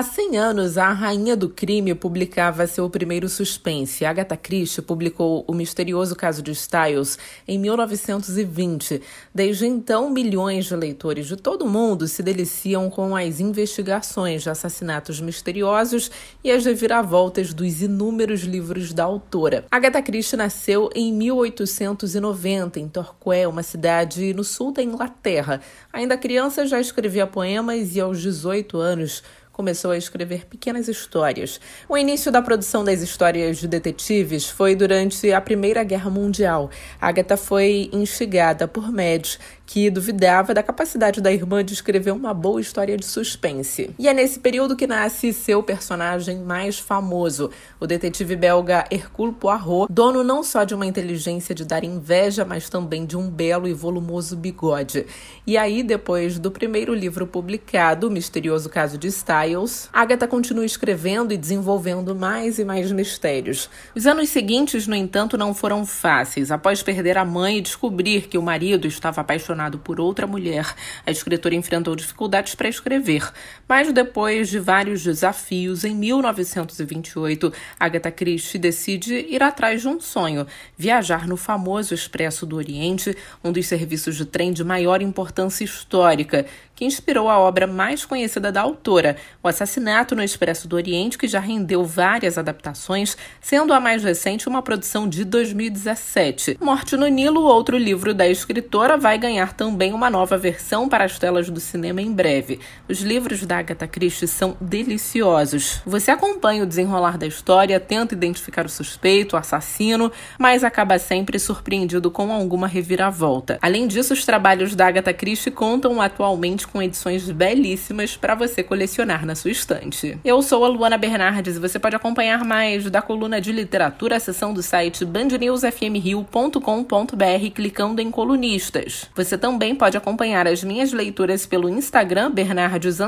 Há 100 anos, a Rainha do Crime publicava seu primeiro suspense. Agatha Christie publicou O Misterioso Caso de Styles em 1920. Desde então, milhões de leitores de todo o mundo se deliciam com as investigações de assassinatos misteriosos e as reviravoltas dos inúmeros livros da autora. Agatha Christie nasceu em 1890 em Torquay, uma cidade no sul da Inglaterra. Ainda criança, já escrevia poemas e aos 18 anos começou a escrever pequenas histórias. O início da produção das histórias de detetives foi durante a Primeira Guerra Mundial. Agatha foi instigada por Madge, que duvidava da capacidade da irmã de escrever uma boa história de suspense. E é nesse período que nasce seu personagem mais famoso, o detetive belga Hercule Poirot, dono não só de uma inteligência de dar inveja, mas também de um belo e volumoso bigode. E aí, depois do primeiro livro publicado, O Misterioso Caso de Styles, Agatha continua escrevendo e desenvolvendo mais e mais mistérios. Os anos seguintes, no entanto, não foram fáceis. Após perder a mãe e descobrir que o marido estava apaixonado por outra mulher, a escritora enfrentou dificuldades para escrever. Mas depois de vários desafios, em 1928, Agatha Christie decide ir atrás de um sonho: viajar no famoso Expresso do Oriente, um dos serviços de trem de maior importância histórica, que inspirou a obra mais conhecida da autora, O Assassinato no Expresso do Oriente, que já rendeu várias adaptações, sendo a mais recente uma produção de 2017. Morte no Nilo, outro livro da escritora, vai ganhar também uma nova versão para as telas do cinema em breve. Os livros da Agatha Christie são deliciosos. Você acompanha o desenrolar da história, tenta identificar o suspeito, o assassino, mas acaba sempre surpreendido com alguma reviravolta. Além disso, os trabalhos da Agatha Christie contam atualmente com edições belíssimas para você colecionar na sua estante. Eu sou a Luana Bernardes e você pode acompanhar mais da coluna de literatura, a seção do site bandnewsfmrio.com.br clicando em colunistas. Você também pode acompanhar as minhas leituras pelo Instagram Bernardes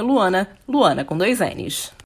Luana, Luana com dois N's.